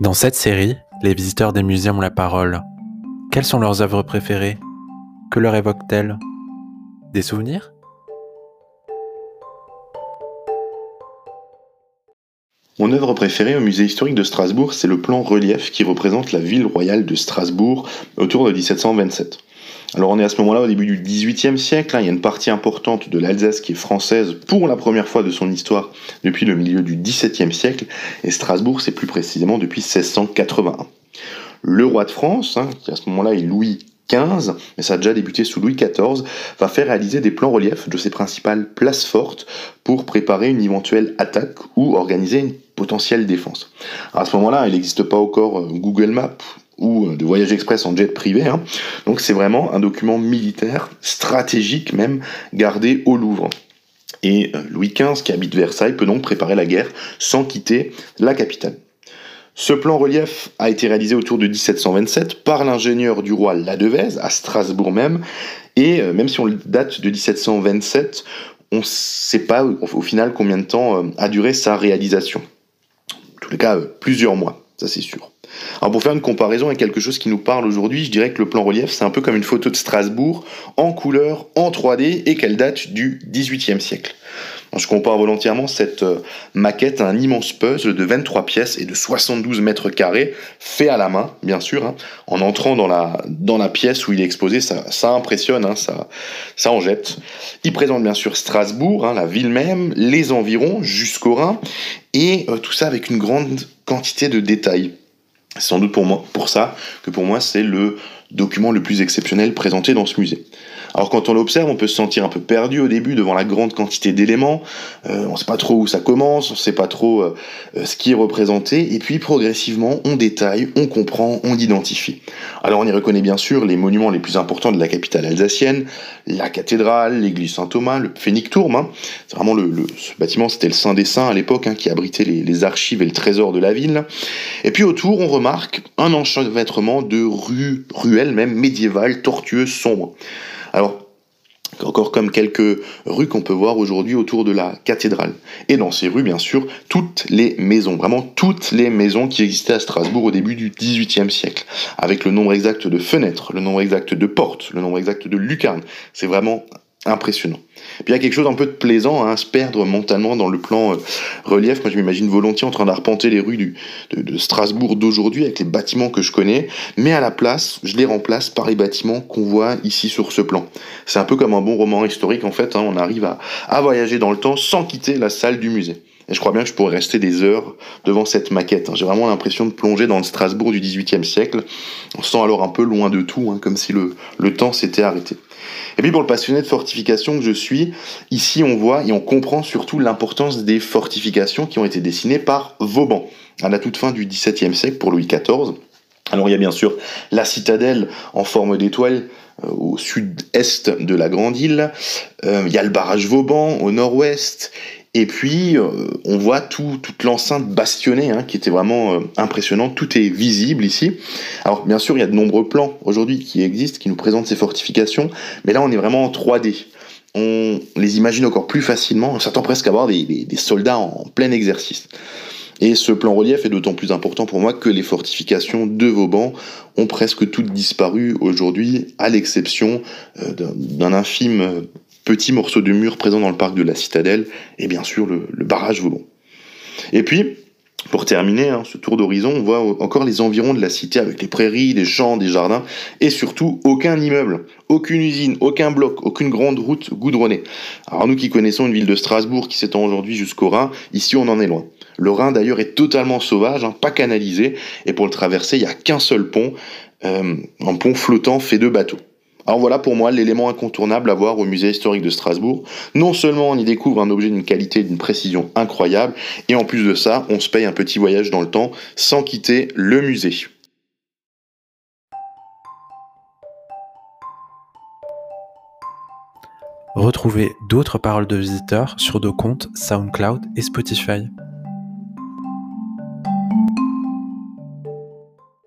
Dans cette série, les visiteurs des musées ont la parole. Quelles sont leurs œuvres préférées? Que leur évoquent-elles? Des souvenirs? Mon œuvre préférée au musée historique de Strasbourg, c'est le plan relief qui représente la ville royale de Strasbourg autour de 1727. Alors on est à ce moment-là au début du XVIIIe siècle, hein, il y a une partie importante de l'Alsace qui est française pour la première fois de son histoire depuis le milieu du XVIIe siècle, et Strasbourg c'est plus précisément depuis 1681. Le roi de France, hein, qui à ce moment-là est Louis XV, mais ça a déjà débuté sous Louis XIV, va faire réaliser des plans reliefs de ses principales places fortes pour préparer une éventuelle attaque ou organiser une potentielle défense. à ce moment-là, il n'existe pas encore euh, Google Maps ou de voyage express en jet privé. Hein. Donc c'est vraiment un document militaire, stratégique même, gardé au Louvre. Et euh, Louis XV, qui habite Versailles, peut donc préparer la guerre sans quitter la capitale. Ce plan relief a été réalisé autour de 1727 par l'ingénieur du roi Ladevèze, à Strasbourg même, et euh, même si on date de 1727, on ne sait pas au final combien de temps euh, a duré sa réalisation. En tous les cas, plusieurs mois, ça c'est sûr. Alors pour faire une comparaison avec quelque chose qui nous parle aujourd'hui, je dirais que le plan relief, c'est un peu comme une photo de Strasbourg en couleur, en 3D et qu'elle date du XVIIIe siècle. Je compare volontairement cette euh, maquette à un immense puzzle de 23 pièces et de 72 mètres carrés, fait à la main, bien sûr. Hein. En entrant dans la, pièce où il est exposé, ça, impressionne, hein, ça, ça en jette. Il présente bien sûr Strasbourg, hein, la ville même, les environs, jusqu'au Rhin, et euh, tout ça avec une grande quantité de détails. C'est sans doute pour, moi, pour ça que pour moi c'est le document le plus exceptionnel présenté dans ce musée. Alors quand on l'observe, on peut se sentir un peu perdu au début devant la grande quantité d'éléments. Euh, on ne sait pas trop où ça commence, on ne sait pas trop euh, euh, ce qui est représenté. Et puis progressivement, on détaille, on comprend, on identifie. Alors on y reconnaît bien sûr les monuments les plus importants de la capitale alsacienne, la cathédrale, l'église Saint-Thomas, le Phénix-Tourme. Hein. C'est vraiment le, ce bâtiment, c'était le Saint des Saints à l'époque, hein, qui abritait les, les, archives et le trésor de la ville. Et puis autour, on remarque un enchevêtrement de rues, ruelles même médiévales, tortueuses, sombres. Alors, encore comme quelques rues qu'on peut voir aujourd'hui autour de la cathédrale. Et dans ces rues, bien sûr, toutes les maisons, vraiment toutes les maisons qui existaient à Strasbourg au début du XVIIIe siècle, avec le nombre exact de fenêtres, le nombre exact de portes, le nombre exact de lucarnes. C'est vraiment impressionnant. Puis il y a quelque chose un peu de plaisant à se perdre mentalement dans le plan euh, relief. Moi, je m'imagine volontiers en train d'arpenter les rues de, Strasbourg d'aujourd'hui avec les bâtiments que je connais, mais à la place, je les remplace par les bâtiments qu'on voit ici sur ce plan. C'est un peu comme un bon roman historique en fait. Hein. on arrive à voyager dans le temps sans quitter la salle du musée. Et je crois bien que je pourrais rester des heures devant cette maquette. Hein. J'ai vraiment l'impression de plonger dans le Strasbourg du XVIIIe siècle. On se sent alors un peu loin de tout, hein, comme si le, le temps s'était arrêté. Et puis pour le passionné de fortification que je suis, ici on voit et on comprend surtout l'importance des fortifications qui ont été dessinées par Vauban à la toute fin du XVIIe siècle pour Louis XIV. Alors il y a bien sûr la citadelle en forme d'étoile au sud-est de la grande île, euh, il y a le barrage Vauban au nord-ouest, et puis, euh, on voit tout, toute l'enceinte bastonnée, hein, qui était vraiment euh, impressionnante. Tout est visible ici. Alors, bien sûr, il y a de nombreux plans aujourd'hui qui existent, qui nous présentent ces fortifications, mais là, on est vraiment en 3D. On les imagine encore plus facilement. On s'attend presque à voir des, des, soldats en, plein exercice. Et ce plan relief est d'autant plus important pour moi que les fortifications de Vauban ont presque toutes disparu aujourd'hui, à l'exception euh, d'un infime petit morceau de mur présent dans le parc de la citadelle, et bien sûr le, barrage Vauban. Et puis, pour terminer hein, ce tour d'horizon, on voit encore les environs de la cité avec les prairies, les champs, des jardins, et surtout aucun immeuble, aucune usine, aucun bloc, aucune grande route goudronnée. Alors nous qui connaissons une ville de Strasbourg qui s'étend aujourd'hui jusqu'au Rhin, ici on en est loin. Le Rhin d'ailleurs est totalement sauvage, hein, pas canalisé, et pour le traverser il n'y a qu'un seul pont, euh, un pont flottant fait de bateaux. Alors voilà pour moi l'élément incontournable à voir au musée historique de Strasbourg. Non seulement on y découvre un objet d'une qualité et d'une précision incroyable, et en plus de ça, on se paye un petit voyage dans le temps sans quitter le musée. Retrouvez d'autres paroles de visiteurs sur nos comptes SoundCloud et Spotify.